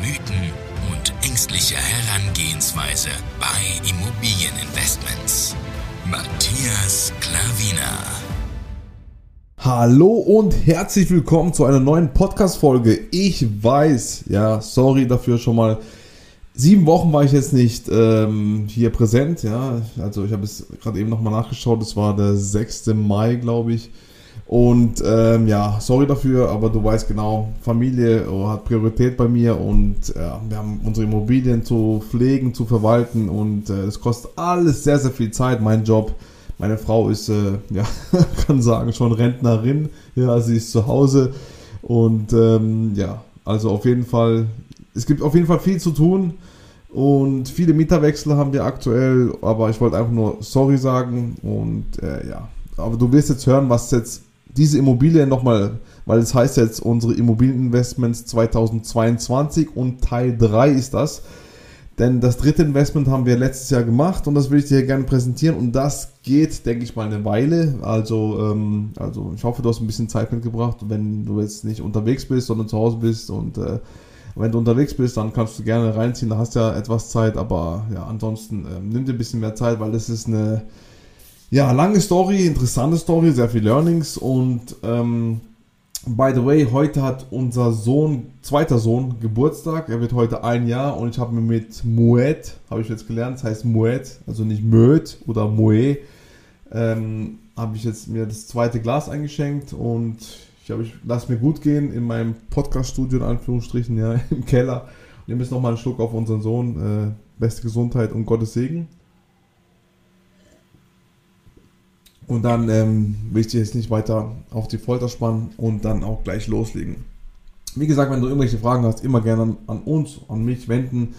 Mythen und ängstliche Herangehensweise bei Immobilieninvestments. Matthias Klavina. Hallo und herzlich willkommen zu einer neuen Podcast-Folge. Ich weiß, ja, sorry dafür schon mal. Sieben Wochen war ich jetzt nicht ähm, hier präsent, ja. Also ich habe es gerade eben nochmal nachgeschaut, es war der 6. Mai, glaube ich. Und ähm, ja, sorry dafür, aber du weißt genau, Familie oh, hat Priorität bei mir und ja, wir haben unsere Immobilien zu pflegen, zu verwalten und äh, das kostet alles sehr, sehr viel Zeit, mein Job. Meine Frau ist, äh, ja, kann sagen, schon Rentnerin, ja, sie ist zu Hause und ähm, ja, also auf jeden Fall, es gibt auf jeden Fall viel zu tun und viele Mieterwechsel haben wir aktuell, aber ich wollte einfach nur sorry sagen und äh, ja, aber du wirst jetzt hören, was jetzt diese Immobilie nochmal, weil es heißt jetzt unsere Immobilieninvestments 2022 und Teil 3 ist das. Denn das dritte Investment haben wir letztes Jahr gemacht und das will ich dir gerne präsentieren und das geht, denke ich mal, eine Weile. Also, ähm, also ich hoffe, du hast ein bisschen Zeit mitgebracht, wenn du jetzt nicht unterwegs bist, sondern zu Hause bist und äh, wenn du unterwegs bist, dann kannst du gerne reinziehen, da hast du ja etwas Zeit, aber ja, ansonsten äh, nimm dir ein bisschen mehr Zeit, weil das ist eine ja, lange Story, interessante Story, sehr viel Learnings und ähm, by the way, heute hat unser Sohn, zweiter Sohn, Geburtstag. Er wird heute ein Jahr und ich habe mir mit Moet, habe ich jetzt gelernt, das heißt Moet, also nicht Moet oder Moe, ähm, habe ich jetzt mir das zweite Glas eingeschenkt und ich habe, ich lasse mir gut gehen in meinem Podcast-Studio in Anführungsstrichen, ja, im Keller. Nehme jetzt nochmal einen Schluck auf unseren Sohn. Äh, beste Gesundheit und Gottes Segen. Und dann ähm, will ich dir jetzt nicht weiter auf die Folter spannen und dann auch gleich loslegen. Wie gesagt, wenn du irgendwelche Fragen hast, immer gerne an, uns, an mich wenden.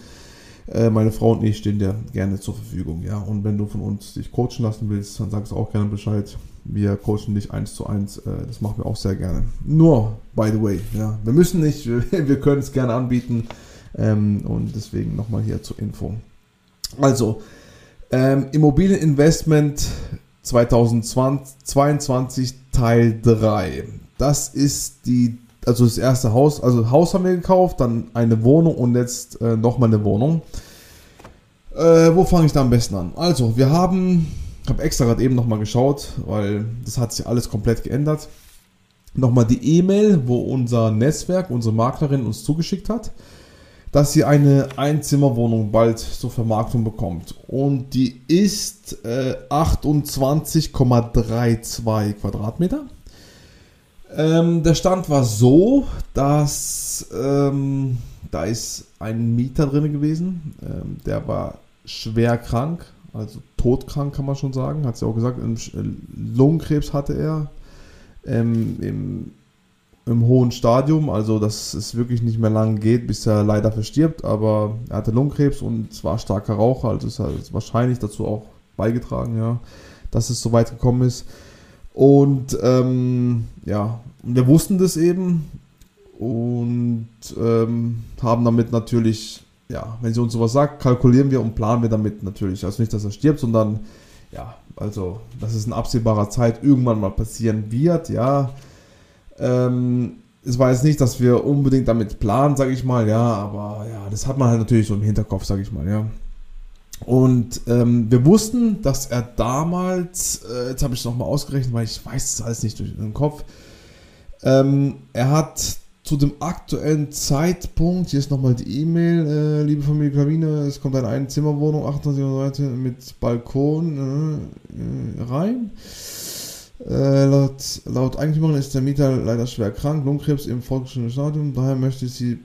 Äh, meine Frau und ich stehen dir gerne zur Verfügung. Ja? Und wenn du von uns dich coachen lassen willst, dann sagst du auch gerne Bescheid. Wir coachen dich eins zu eins. Äh, das machen wir auch sehr gerne. Nur, by the way, ja, wir müssen nicht, wir können es gerne anbieten. Ähm, und deswegen nochmal hier zur Info. Also, ähm, Immobilieninvestment 2022 Teil 3. Das ist die, also das erste Haus, also Haus haben wir gekauft, dann eine Wohnung und jetzt äh, nochmal eine Wohnung. Äh, wo fange ich da am besten an? Also, wir haben, ich habe extra gerade eben nochmal geschaut, weil das hat sich alles komplett geändert. Nochmal die E-Mail, wo unser Netzwerk, unsere Maklerin uns zugeschickt hat dass sie eine Einzimmerwohnung bald zur Vermarktung bekommt. Und die ist äh, 28,32 Quadratmeter. Ähm, der Stand war so, dass ähm, da ist ein Mieter drin gewesen. Ähm, der war schwer krank, also todkrank kann man schon sagen. Hat sie auch gesagt, Lungenkrebs hatte er. Ähm, Im im hohen Stadium, also dass es wirklich nicht mehr lang geht, bis er leider verstirbt, aber er hatte Lungenkrebs und war starker Raucher, also ist halt wahrscheinlich dazu auch beigetragen, ja, dass es so weit gekommen ist. Und ähm, ja, wir wussten das eben. Und ähm, haben damit natürlich, ja, wenn sie uns sowas sagt, kalkulieren wir und planen wir damit natürlich. Also nicht, dass er stirbt, sondern ja, also, dass es in absehbarer Zeit irgendwann mal passieren wird, ja ähm, es war jetzt nicht, dass wir unbedingt damit planen, sage ich mal, ja, aber ja, das hat man halt natürlich so im Hinterkopf, sage ich mal, ja. Und ähm, wir wussten, dass er damals, äh, jetzt habe ich es nochmal ausgerechnet, weil ich weiß es alles nicht durch den Kopf, ähm, er hat zu dem aktuellen Zeitpunkt, hier ist nochmal die E-Mail, äh, liebe Familie Klavine, es kommt eine Einzimmerwohnung, 28 mit Balkon äh, äh rein. Äh, laut, laut Eigentümerin ist der Mieter leider schwer krank, Lungenkrebs im fortgeschrittenen Stadium. Daher möchte sie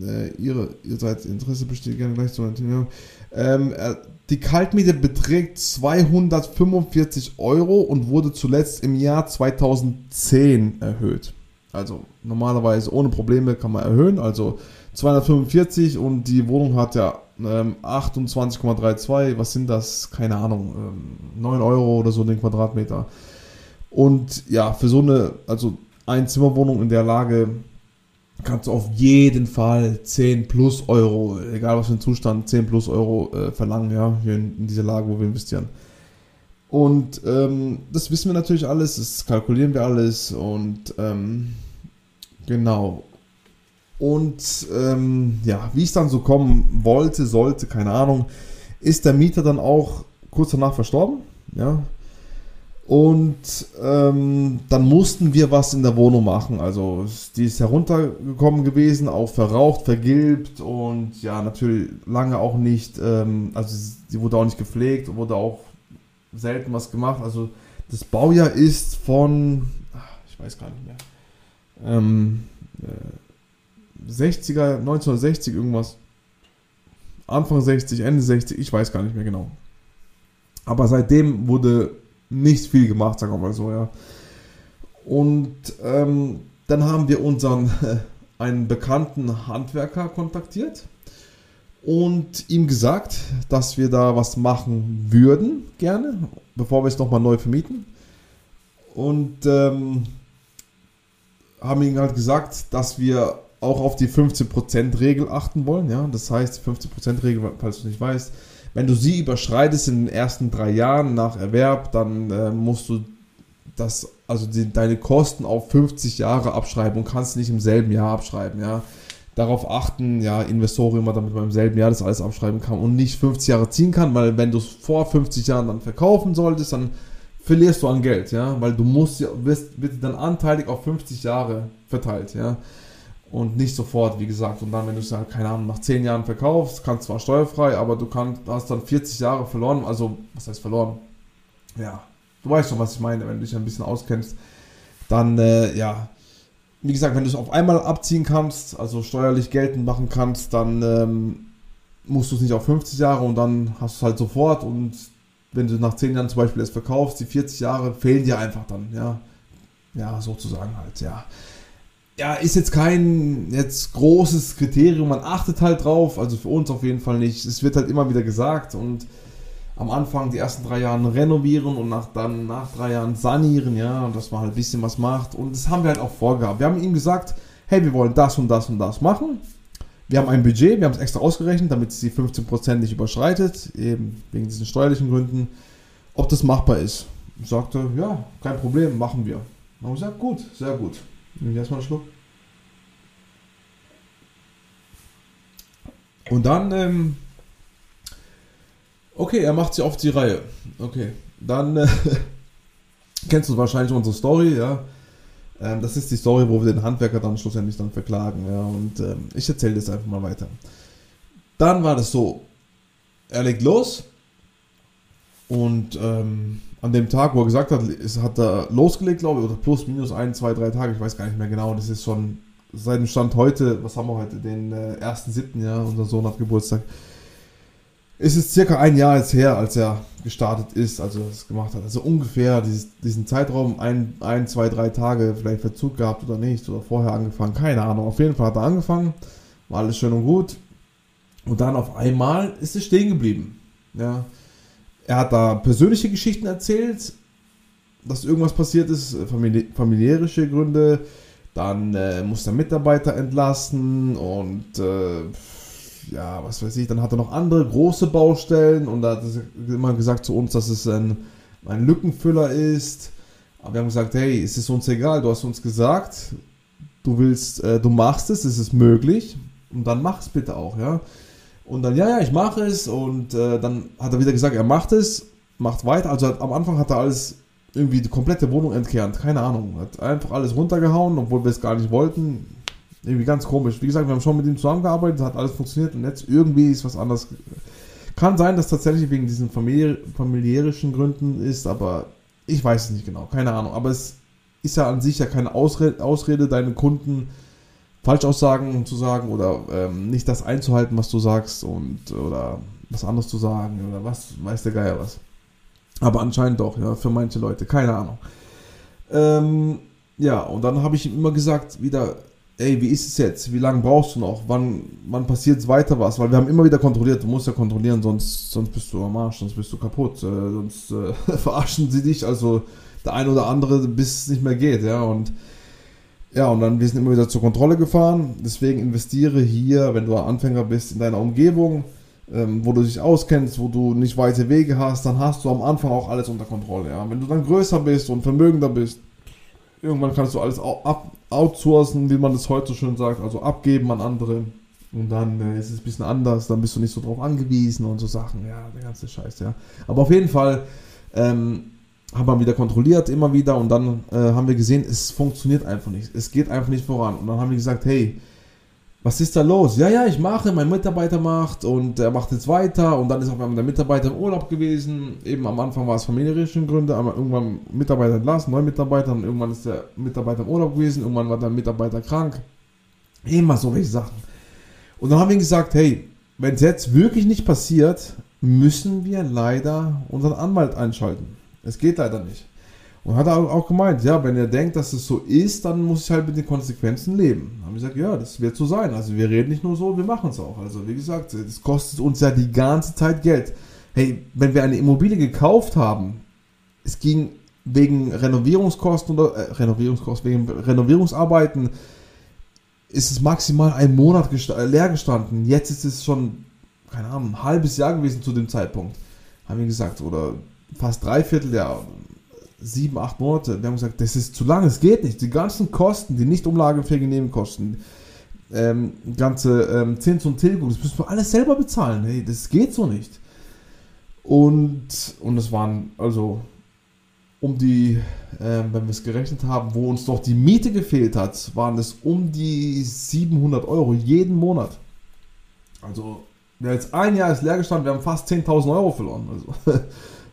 äh, ihre, ihrerseits Interesse besteht gerne gleich zu ähm, äh, Die Kaltmiete beträgt 245 Euro und wurde zuletzt im Jahr 2010 erhöht. Also normalerweise ohne Probleme kann man erhöhen. Also 245 und die Wohnung hat ja ähm, 28,32, was sind das? Keine Ahnung, ähm, 9 Euro oder so den Quadratmeter. Und ja, für so eine, also Einzimmerwohnung in der Lage kannst du auf jeden Fall 10 plus Euro, egal was für ein Zustand, 10 plus Euro äh, verlangen, ja, hier in, in dieser Lage, wo wir investieren. Und ähm, das wissen wir natürlich alles, das kalkulieren wir alles und ähm, genau. Und ähm, ja, wie es dann so kommen wollte, sollte, keine Ahnung, ist der Mieter dann auch kurz danach verstorben. Ja. Und ähm, dann mussten wir was in der Wohnung machen. Also die ist heruntergekommen gewesen, auch verraucht, vergilbt und ja, natürlich lange auch nicht, ähm, also sie wurde auch nicht gepflegt, wurde auch selten was gemacht. Also das Baujahr ist von, ich weiß gar nicht mehr, ähm, äh, 60er, 1960 irgendwas. Anfang 60, Ende 60, ich weiß gar nicht mehr genau. Aber seitdem wurde nicht viel gemacht, sagen wir mal so, ja. Und ähm, dann haben wir unseren einen bekannten Handwerker kontaktiert und ihm gesagt, dass wir da was machen würden, gerne, bevor wir es nochmal neu vermieten. Und ähm, haben ihm halt gesagt, dass wir auch auf die 15%-Regel achten wollen. Ja? Das heißt, die 15%-Regel, falls du nicht weißt, wenn du sie überschreitest in den ersten drei Jahren nach Erwerb, dann äh, musst du das, also die, deine Kosten auf 50 Jahre abschreiben und kannst nicht im selben Jahr abschreiben. Ja? Darauf achten, ja, Investoren immer, damit man im selben Jahr das alles abschreiben kann und nicht 50 Jahre ziehen kann, weil wenn du es vor 50 Jahren dann verkaufen solltest, dann verlierst du an Geld, ja, weil du musst ja, wirst, wird dann anteilig auf 50 Jahre verteilt, ja, und nicht sofort, wie gesagt, und dann, wenn du es ja, keine Ahnung, nach 10 Jahren verkaufst, kannst zwar steuerfrei, aber du kannst, hast dann 40 Jahre verloren, also, was heißt verloren? Ja, du weißt schon, was ich meine, wenn du dich ein bisschen auskennst, dann, äh, ja, wie gesagt, wenn du es auf einmal abziehen kannst, also steuerlich geltend machen kannst, dann ähm, musst du es nicht auf 50 Jahre und dann hast du es halt sofort und wenn du nach 10 Jahren zum Beispiel es verkaufst, die 40 Jahre fehlen dir einfach dann, ja. Ja, sozusagen halt, ja. Ja, ist jetzt kein jetzt großes Kriterium, man achtet halt drauf, also für uns auf jeden Fall nicht. Es wird halt immer wieder gesagt und am Anfang die ersten drei Jahre renovieren und nach, dann nach drei Jahren sanieren, ja, und dass man halt ein bisschen was macht. Und das haben wir halt auch vorgehabt. Wir haben ihm gesagt, hey, wir wollen das und das und das machen. Wir haben ein Budget, wir haben es extra ausgerechnet, damit es die 15% nicht überschreitet, eben wegen diesen steuerlichen Gründen, ob das machbar ist. Ich sagte, ja, kein Problem, machen wir. Dann haben wir gesagt, gut, sehr gut. Wir erstmal einen Schluck. Und dann, ähm, okay, er macht sie auf die Reihe. Okay, dann äh, kennst du wahrscheinlich unsere Story, ja. Ähm, das ist die Story, wo wir den Handwerker dann schlussendlich dann verklagen. Ja, und ähm, ich erzähle das einfach mal weiter. Dann war das so, er legt los und ähm, an dem Tag, wo er gesagt hat, ist, hat er losgelegt, glaube ich, oder plus, minus ein, zwei, drei Tage, ich weiß gar nicht mehr genau. Das ist schon seit dem Stand heute, was haben wir heute, den äh, 1.7., ja, unser Sohn hat Geburtstag. Es ist circa ein Jahr jetzt her, als er gestartet ist, also das gemacht hat. Also ungefähr dieses, diesen Zeitraum, ein, ein, zwei, drei Tage, vielleicht Verzug gehabt oder nicht, oder vorher angefangen, keine Ahnung. Auf jeden Fall hat er angefangen, war alles schön und gut. Und dann auf einmal ist es stehen geblieben. Ja. Er hat da persönliche Geschichten erzählt, dass irgendwas passiert ist, famili familiäre Gründe. Dann äh, muss der Mitarbeiter entlassen und äh, ja, was weiß ich, dann hat er noch andere große Baustellen und da hat er immer gesagt zu uns, dass es ein, ein Lückenfüller ist. Aber wir haben gesagt, hey, es ist uns egal, du hast uns gesagt, du willst, äh, du machst es, es ist möglich und dann mach es bitte auch, ja. Und dann, ja, ja, ich mache es und äh, dann hat er wieder gesagt, er macht es, macht weiter. Also am Anfang hat er alles irgendwie die komplette Wohnung entkernt, keine Ahnung, hat einfach alles runtergehauen, obwohl wir es gar nicht wollten irgendwie ganz komisch. Wie gesagt, wir haben schon mit ihm zusammengearbeitet, hat alles funktioniert und jetzt irgendwie ist was anderes. Kann sein, dass tatsächlich wegen diesen familiär, familiärischen Gründen ist, aber ich weiß es nicht genau, keine Ahnung. Aber es ist ja an sich ja keine Ausrede, Ausrede deine Kunden Falschaussagen zu sagen oder ähm, nicht das einzuhalten, was du sagst und oder was anderes zu sagen oder was weiß der Geier was. Aber anscheinend doch, ja, für manche Leute, keine Ahnung. Ähm, ja, und dann habe ich ihm immer gesagt, wieder, ey, wie ist es jetzt? Wie lange brauchst du noch? Wann, wann passiert es weiter was? Weil wir haben immer wieder kontrolliert, du musst ja kontrollieren, sonst, sonst bist du am Arsch, sonst bist du kaputt, äh, sonst äh, verarschen sie dich, also der eine oder andere, bis es nicht mehr geht, ja, und ja, und dann wir sind immer wieder zur Kontrolle gefahren, deswegen investiere hier, wenn du Anfänger bist, in deiner Umgebung, ähm, wo du dich auskennst, wo du nicht weite Wege hast, dann hast du am Anfang auch alles unter Kontrolle, ja. Wenn du dann größer bist und vermögender bist, irgendwann kannst du alles ab, outsourcen, wie man es heute so schön sagt, also abgeben an andere. Und dann äh, ist es ein bisschen anders, dann bist du nicht so drauf angewiesen und so Sachen. Ja, der ganze Scheiß, ja. Aber auf jeden Fall ähm, haben wir wieder kontrolliert, immer wieder. Und dann äh, haben wir gesehen, es funktioniert einfach nicht. Es geht einfach nicht voran. Und dann haben wir gesagt, hey, was ist da los? Ja, ja, ich mache, mein Mitarbeiter macht und er macht jetzt weiter und dann ist auf einmal der Mitarbeiter im Urlaub gewesen. Eben am Anfang war es familiäre Gründe, aber irgendwann Mitarbeiter entlassen, neue Mitarbeiter und irgendwann ist der Mitarbeiter im Urlaub gewesen, irgendwann war der Mitarbeiter krank. Immer so welche Sachen. Und dann haben wir gesagt, hey, wenn es jetzt wirklich nicht passiert, müssen wir leider unseren Anwalt einschalten. Es geht leider nicht. Und hat er auch gemeint, ja, wenn er denkt, dass es so ist, dann muss ich halt mit den Konsequenzen leben. Haben gesagt, ja, das wird so sein. Also wir reden nicht nur so, wir machen es auch. Also wie gesagt, es kostet uns ja die ganze Zeit Geld. Hey, wenn wir eine Immobilie gekauft haben, es ging wegen Renovierungskosten oder äh, Renovierungskosten, wegen Renovierungsarbeiten, ist es maximal ein Monat gesta äh, leer gestanden. Jetzt ist es schon, keine Ahnung, ein halbes Jahr gewesen zu dem Zeitpunkt. Haben wir gesagt, oder fast dreiviertel Jahr sieben, acht Monate. Wir haben gesagt, das ist zu lang, es geht nicht. Die ganzen Kosten, die nicht umlagefähigen Nebenkosten, ähm, ganze ähm, Zins und Tilgung, das müssen wir alles selber bezahlen. Hey, das geht so nicht. Und, und es waren also um die, äh, wenn wir es gerechnet haben, wo uns doch die Miete gefehlt hat, waren es um die 700 Euro jeden Monat. Also, jetzt ein Jahr ist leer gestanden, wir haben fast 10.000 Euro verloren. Also,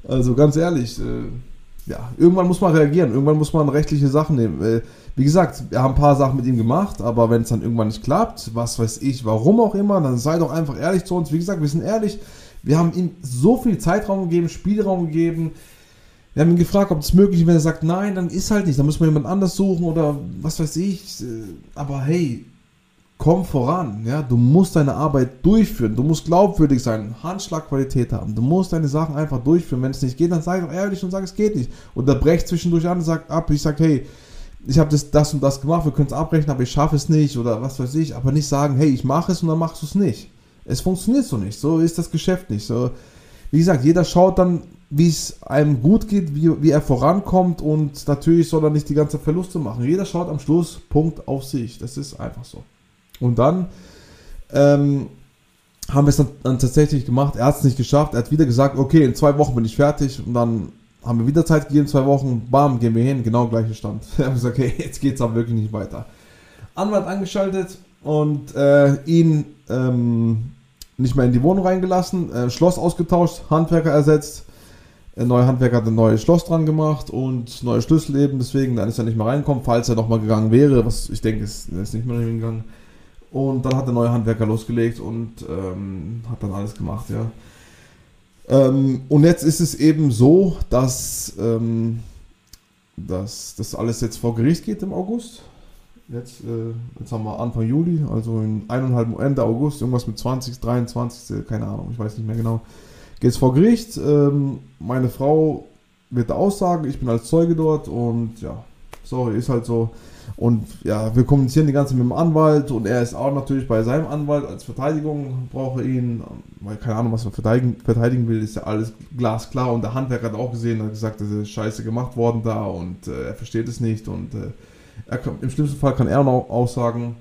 also ganz ehrlich, äh, ja, irgendwann muss man reagieren, irgendwann muss man rechtliche Sachen nehmen. Wie gesagt, wir haben ein paar Sachen mit ihm gemacht, aber wenn es dann irgendwann nicht klappt, was weiß ich, warum auch immer, dann sei doch einfach ehrlich zu uns. Wie gesagt, wir sind ehrlich, wir haben ihm so viel Zeitraum gegeben, Spielraum gegeben. Wir haben ihn gefragt, ob es möglich ist. Wenn er sagt, nein, dann ist halt nicht. Dann muss man jemand anders suchen oder was weiß ich. Aber hey, komm voran, ja, du musst deine Arbeit durchführen, du musst glaubwürdig sein, Handschlagqualität haben, du musst deine Sachen einfach durchführen, wenn es nicht geht, dann sag doch ehrlich und sag, es geht nicht. Und da brecht zwischendurch an und sagt ab, ich sag, hey, ich habe das, das und das gemacht, wir können es abbrechen, aber ich schaffe es nicht oder was weiß ich, aber nicht sagen, hey, ich mache es und dann machst du es nicht. Es funktioniert so nicht, so ist das Geschäft nicht. So, wie gesagt, jeder schaut dann, wie es einem gut geht, wie, wie er vorankommt und natürlich soll er nicht die ganze Verluste machen. Jeder schaut am Schluss Punkt auf sich, das ist einfach so. Und dann ähm, haben wir es dann, dann, tatsächlich gemacht. Er hat es nicht geschafft. Er hat wieder gesagt, okay, in zwei Wochen bin ich fertig. Und dann haben wir wieder Zeit gegeben, zwei Wochen. Bam, gehen wir hin. Genau gleicher Stand. Er hat gesagt, okay, jetzt geht es aber wirklich nicht weiter. Anwalt angeschaltet und äh, ihn ähm, nicht mehr in die Wohnung reingelassen. Äh, Schloss ausgetauscht, Handwerker ersetzt. Der neue Handwerker hat ein neues Schloss dran gemacht und neue Schlüssel eben. Deswegen, dann ist er nicht mehr reinkommen, falls er nochmal gegangen wäre. Was ich denke, ist, ist nicht mehr hingegangen. Und dann hat der neue Handwerker losgelegt und ähm, hat dann alles gemacht, ja. Ähm, und jetzt ist es eben so, dass, ähm, dass das alles jetzt vor Gericht geht im August. Jetzt, äh, jetzt haben wir Anfang Juli, also in eineinhalb Ende August, irgendwas mit 20, 23, keine Ahnung, ich weiß nicht mehr genau. Geht es vor Gericht. Ähm, meine Frau wird da aussagen, ich bin als Zeuge dort und ja, sorry, ist halt so. Und ja, wir kommunizieren die ganze mit dem Anwalt und er ist auch natürlich bei seinem Anwalt als Verteidigung, brauche ihn, weil keine Ahnung, was er verteidigen, verteidigen will, ist ja alles glasklar. Und der Handwerker hat auch gesehen, hat gesagt, das ist scheiße gemacht worden da und äh, er versteht es nicht. Und äh, er kann, im schlimmsten Fall kann er noch aussagen.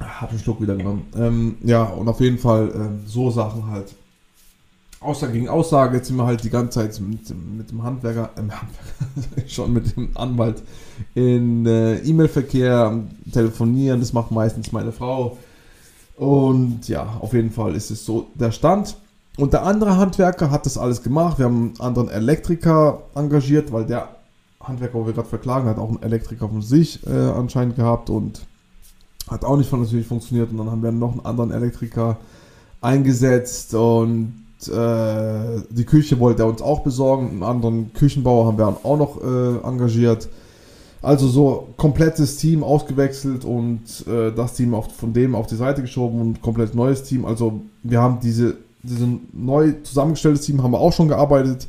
Hab einen Schluck wieder genommen. Ähm, ja, und auf jeden Fall äh, so Sachen halt. Aussage gegen Aussage, jetzt sind wir halt die ganze Zeit mit, mit dem Handwerker, äh, schon mit dem Anwalt in äh, E-Mail-Verkehr, telefonieren, das macht meistens meine Frau. Und ja, auf jeden Fall ist es so der Stand. Und der andere Handwerker hat das alles gemacht. Wir haben einen anderen Elektriker engagiert, weil der Handwerker, wo wir gerade verklagen, hat auch einen Elektriker von sich äh, anscheinend gehabt und hat auch nicht von natürlich funktioniert. Und dann haben wir noch einen anderen Elektriker eingesetzt und äh, die Küche wollte er uns auch besorgen. Einen anderen Küchenbauer haben wir auch noch äh, engagiert. Also so komplettes Team ausgewechselt und äh, das Team auf, von dem auf die Seite geschoben und komplett neues Team. Also wir haben diese, diese neu zusammengestelltes Team haben wir auch schon gearbeitet.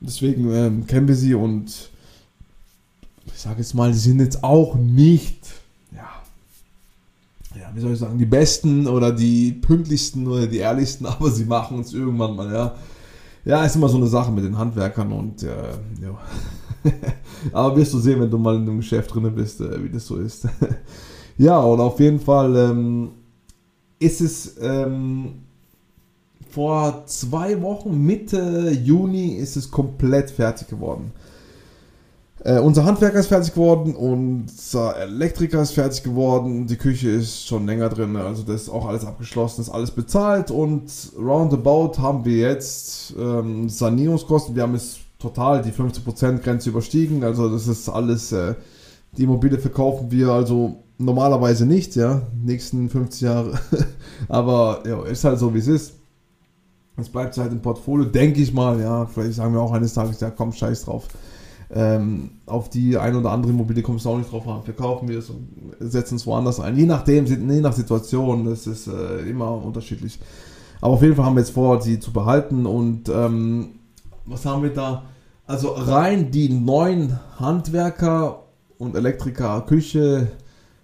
Deswegen ähm, kennen wir sie und ich sage jetzt mal, sie sind jetzt auch nicht, wie soll ich sagen, die besten oder die pünktlichsten oder die ehrlichsten, aber sie machen es irgendwann mal, ja. Ja, ist immer so eine Sache mit den Handwerkern und äh, ja. Aber wirst du sehen, wenn du mal in einem Geschäft drin bist, äh, wie das so ist. ja, und auf jeden Fall ähm, ist es ähm, vor zwei Wochen, Mitte Juni, ist es komplett fertig geworden. Äh, unser Handwerker ist fertig geworden, unser Elektriker ist fertig geworden, die Küche ist schon länger drin, also das ist auch alles abgeschlossen, ist alles bezahlt und roundabout haben wir jetzt ähm, Sanierungskosten, wir haben es total die 50%-Grenze überstiegen. Also das ist alles, äh, die Immobilie verkaufen wir also normalerweise nicht, ja, nächsten 50 Jahre. Aber ja, ist halt so, wie es ist. Es bleibt halt im Portfolio, denke ich mal, ja. Vielleicht sagen wir auch eines Tages, ja, komm, scheiß drauf. Ähm, auf die ein oder andere Immobilie kommst du auch nicht drauf an. Verkaufen wir es und setzen es woanders ein. Je nachdem, je nach Situation, das ist äh, immer unterschiedlich. Aber auf jeden Fall haben wir jetzt vor, sie zu behalten und ähm, was haben wir da? Also rein die neuen Handwerker und Elektriker Küche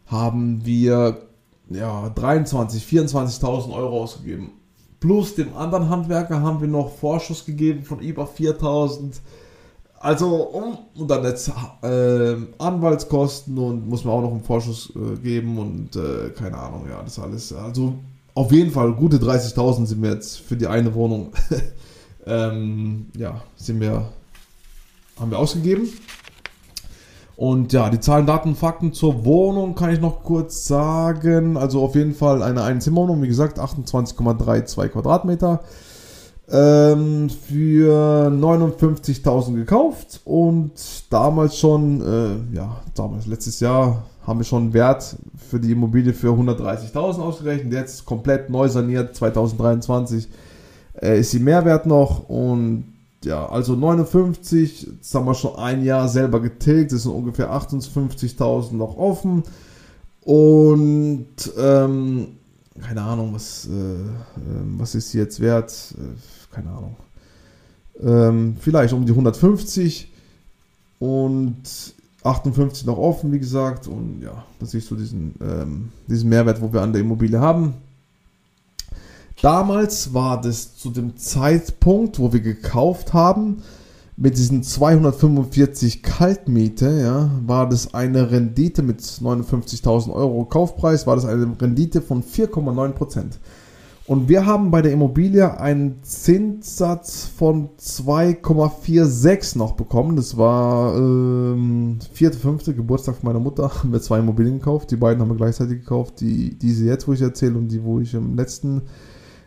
haben wir ja 23, 24.000 Euro ausgegeben. Plus dem anderen Handwerker haben wir noch Vorschuss gegeben von über 4.000. Also um, und dann jetzt äh, Anwaltskosten und muss man auch noch einen Vorschuss äh, geben und äh, keine Ahnung, ja, das alles. Also auf jeden Fall gute 30.000 sind wir jetzt für die eine Wohnung. ähm, ja, sind wir haben wir ausgegeben. Und ja, die Zahlen, Daten, Fakten zur Wohnung kann ich noch kurz sagen. Also auf jeden Fall eine Einzimmerwohnung, wie gesagt, 28,32 Quadratmeter. Ähm, für 59.000 gekauft und damals schon, äh, ja, damals, letztes Jahr haben wir schon einen Wert für die Immobilie für 130.000 ausgerechnet. Jetzt komplett neu saniert, 2023 äh, ist sie Mehrwert noch und ja, also 59, das haben wir schon ein Jahr selber getilgt, das sind ungefähr 58.000 noch offen. Und ähm, keine Ahnung, was, äh, ähm, was ist jetzt wert? Keine Ahnung. Ähm, vielleicht um die 150 und 58 noch offen, wie gesagt. Und ja, das ist so diesen, ähm, diesen Mehrwert, wo wir an der Immobilie haben. Damals war das zu dem Zeitpunkt, wo wir gekauft haben, mit diesen 245 Kaltmiete, ja, war das eine Rendite mit 59.000 Euro Kaufpreis, war das eine Rendite von 4,9%. Und wir haben bei der Immobilie einen Zinssatz von 2,46 noch bekommen. Das war ähm, vierte, fünfte Geburtstag meiner Mutter. Haben wir zwei Immobilien gekauft. Die beiden haben wir gleichzeitig gekauft. Die, diese jetzt, wo ich erzähle, und die, wo ich im letzten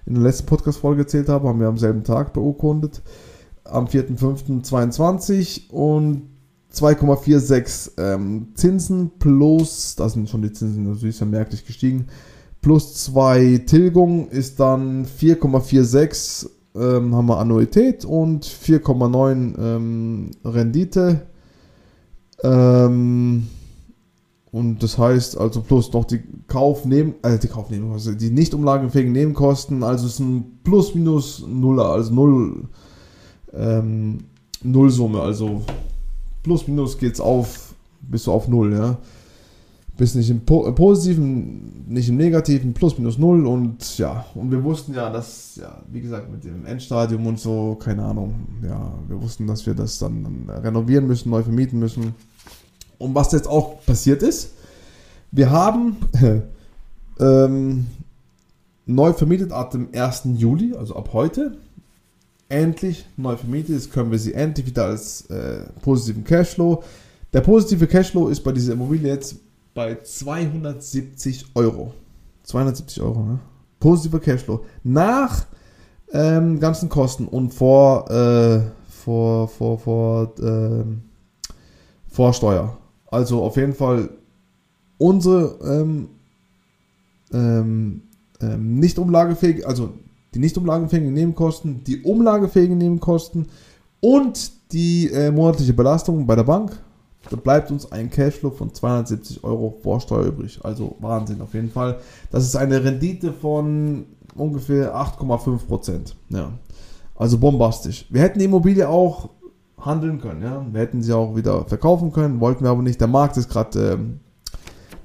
in der letzten Podcast-Folge erzählt habe, haben wir am selben Tag beurkundet. Am 4.5.22 und 2,46 ähm, Zinsen plus, da sind schon die Zinsen natürlich ja merklich gestiegen, plus 2 Tilgung ist dann 4,46 ähm, haben wir Annuität und 4,9 ähm, Rendite. Ähm, und das heißt also plus noch die Kaufnehmen, äh, die Kaufnehmen, also die nicht umlagenfähigen Nebenkosten, also es ist ein plus minus Nuller, also Null, ähm, Nullsumme, also plus minus geht's auf, bist du auf Null, ja. Bist nicht im po Positiven, nicht im Negativen, plus minus Null und ja, und wir wussten ja, dass, ja, wie gesagt, mit dem Endstadium und so, keine Ahnung, ja, wir wussten, dass wir das dann renovieren müssen, neu vermieten müssen und was jetzt auch passiert ist, wir haben ähm, neu vermietet ab dem 1. Juli, also ab heute. Endlich neu vermietet. Jetzt können wir sie endlich wieder als äh, positiven Cashflow. Der positive Cashflow ist bei dieser Immobilie jetzt bei 270 Euro. 270 Euro, ne? Positiver Cashflow. Nach ähm, ganzen Kosten und vor, äh, vor, vor, vor, äh, Vorsteuer. Also auf jeden Fall unsere ähm, ähm, ähm, nicht umlagefähige, also die nicht umlagefähigen Nebenkosten, die umlagefähigen Nebenkosten und die äh, monatliche Belastung bei der Bank da bleibt uns ein Cashflow von 270 Euro vor Steuer übrig. Also Wahnsinn auf jeden Fall. Das ist eine Rendite von ungefähr 8,5 Prozent. Ja. Also bombastisch. Wir hätten die Immobilie auch handeln können. Ja. Wir hätten sie auch wieder verkaufen können, wollten wir aber nicht. Der Markt ist gerade ähm,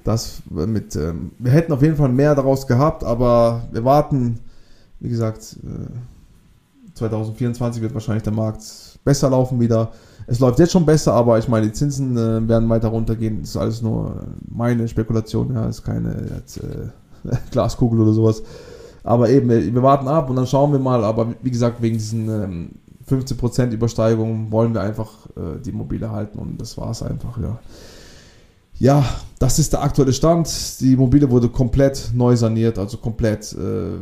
das mit. Ähm, wir hätten auf jeden Fall mehr daraus gehabt, aber wir warten. Wie gesagt, äh, 2024 wird wahrscheinlich der Markt besser laufen wieder. Es läuft jetzt schon besser, aber ich meine, die Zinsen äh, werden weiter runtergehen. Das ist alles nur meine Spekulation, ja, ist keine jetzt, äh, Glaskugel oder sowas. Aber eben, wir warten ab und dann schauen wir mal. Aber wie gesagt, wegen diesen ähm, 15% Übersteigung wollen wir einfach äh, die Immobilie halten und das war es einfach, ja. Ja, das ist der aktuelle Stand. Die Immobilie wurde komplett neu saniert, also komplett äh,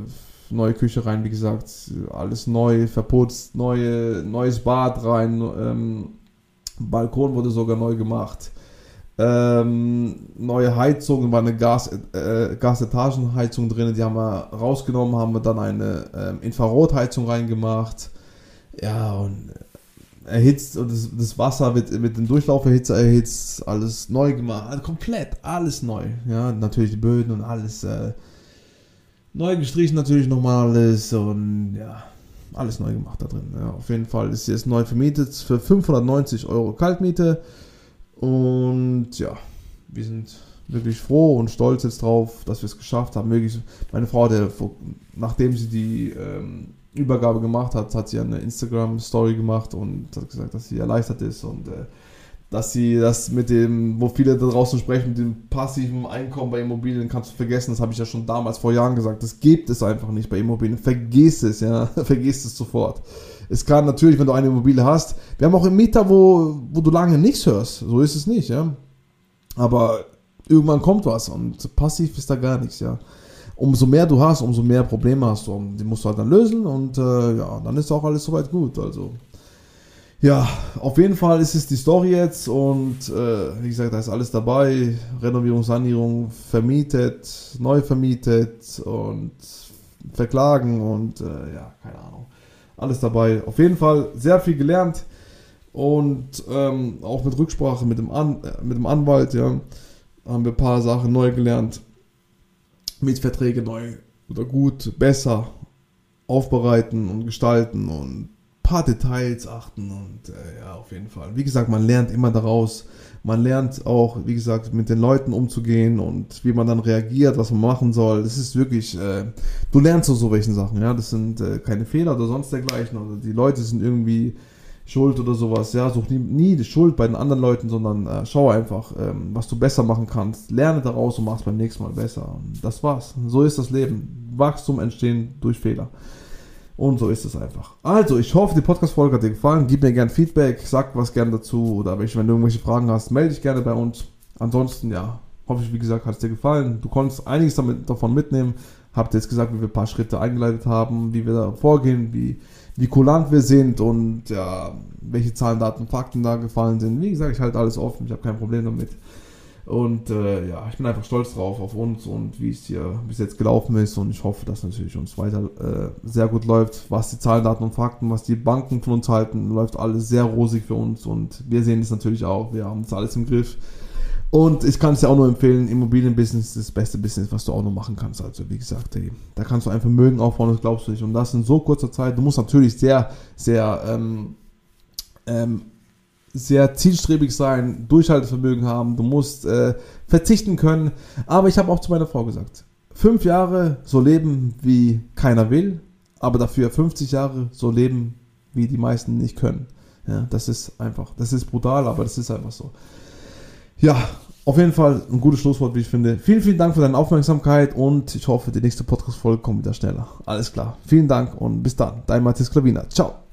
neue Küche rein, wie gesagt, alles neu, verputzt, neue, neues Bad rein, ähm, Balkon wurde sogar neu gemacht. Ähm, neue Heizung, war eine Gas, äh, Gasetagenheizung drin, die haben wir rausgenommen, haben wir dann eine ähm, Infrarotheizung reingemacht. Ja, und erhitzt und das, das Wasser wird mit dem Durchlauferhitzer erhitzt, alles neu gemacht, komplett, alles neu. Ja, natürlich die Böden und alles äh, neu gestrichen, natürlich nochmal alles und ja, alles neu gemacht da drin. Ja, auf jeden Fall ist jetzt neu vermietet für 590 Euro Kaltmiete und ja, wir sind wirklich froh und stolz jetzt drauf, dass wir es geschafft haben. Wirklich, meine Frau, der, nachdem sie die ähm, Übergabe gemacht hat, hat sie eine Instagram-Story gemacht und hat gesagt, dass sie erleichtert ist und äh, dass sie das mit dem, wo viele da draußen sprechen, mit dem passiven Einkommen bei Immobilien kannst du vergessen, das habe ich ja schon damals vor Jahren gesagt, das gibt es einfach nicht bei Immobilien, vergiss es, ja, vergiss es sofort. Es kann natürlich, wenn du eine Immobilie hast, wir haben auch einen Mieter, wo, wo du lange nichts hörst, so ist es nicht, ja. Aber irgendwann kommt was und passiv ist da gar nichts, ja umso mehr du hast, umso mehr Probleme hast du. Und die musst du halt dann lösen und äh, ja, dann ist auch alles soweit gut. Also ja, auf jeden Fall ist es die Story jetzt und äh, wie gesagt, da ist alles dabei. Renovierung, Sanierung, vermietet, neu vermietet und verklagen und äh, ja, keine Ahnung. Alles dabei. Auf jeden Fall sehr viel gelernt und ähm, auch mit Rücksprache mit dem, An äh, mit dem Anwalt, ja, haben wir ein paar Sachen neu gelernt. Mietverträge neu oder gut, besser aufbereiten und gestalten und paar Details achten und äh, ja, auf jeden Fall. Wie gesagt, man lernt immer daraus. Man lernt auch, wie gesagt, mit den Leuten umzugehen und wie man dann reagiert, was man machen soll. Das ist wirklich, äh, du lernst aus so welchen Sachen, ja. Das sind äh, keine Fehler oder sonst dergleichen. Oder die Leute sind irgendwie Schuld oder sowas. Ja, such nie, nie die Schuld bei den anderen Leuten, sondern äh, schau einfach, ähm, was du besser machen kannst. Lerne daraus und mach es beim nächsten Mal besser. Das war's. So ist das Leben. Wachstum entstehen durch Fehler. Und so ist es einfach. Also, ich hoffe, die Podcast-Folge hat dir gefallen. Gib mir gerne Feedback, sag was gerne dazu. Oder wenn du irgendwelche Fragen hast, melde dich gerne bei uns. Ansonsten, ja, hoffe ich, wie gesagt, hat es dir gefallen. Du konntest einiges damit, davon mitnehmen. Habt jetzt gesagt, wie wir ein paar Schritte eingeleitet haben, wie wir da vorgehen, wie wie kulant wir sind und ja, welche Zahlen, Daten, Fakten da gefallen sind. Wie gesagt, ich halte alles offen, ich habe kein Problem damit. Und äh, ja, ich bin einfach stolz drauf auf uns und wie es hier bis jetzt gelaufen ist. Und ich hoffe, dass natürlich uns weiter äh, sehr gut läuft. Was die Zahlen, Daten und Fakten, was die Banken von uns halten, läuft alles sehr rosig für uns. Und wir sehen es natürlich auch. Wir haben das alles im Griff. Und ich kann es dir auch nur empfehlen, Immobilienbusiness ist das beste Business, was du auch noch machen kannst. Also wie gesagt, ey, da kannst du ein Vermögen aufbauen, das glaubst du nicht. Und das in so kurzer Zeit. Du musst natürlich sehr, sehr, ähm, ähm, sehr zielstrebig sein, Durchhaltevermögen haben. Du musst äh, verzichten können. Aber ich habe auch zu meiner Frau gesagt, fünf Jahre so leben, wie keiner will, aber dafür 50 Jahre so leben, wie die meisten nicht können. Ja, das ist einfach, das ist brutal, aber das ist einfach so. Ja, auf jeden Fall ein gutes Schlusswort, wie ich finde. Vielen, vielen Dank für deine Aufmerksamkeit und ich hoffe, die nächste Podcast-Folge kommt wieder schneller. Alles klar. Vielen Dank und bis dann. Dein Matthias Klavina. Ciao.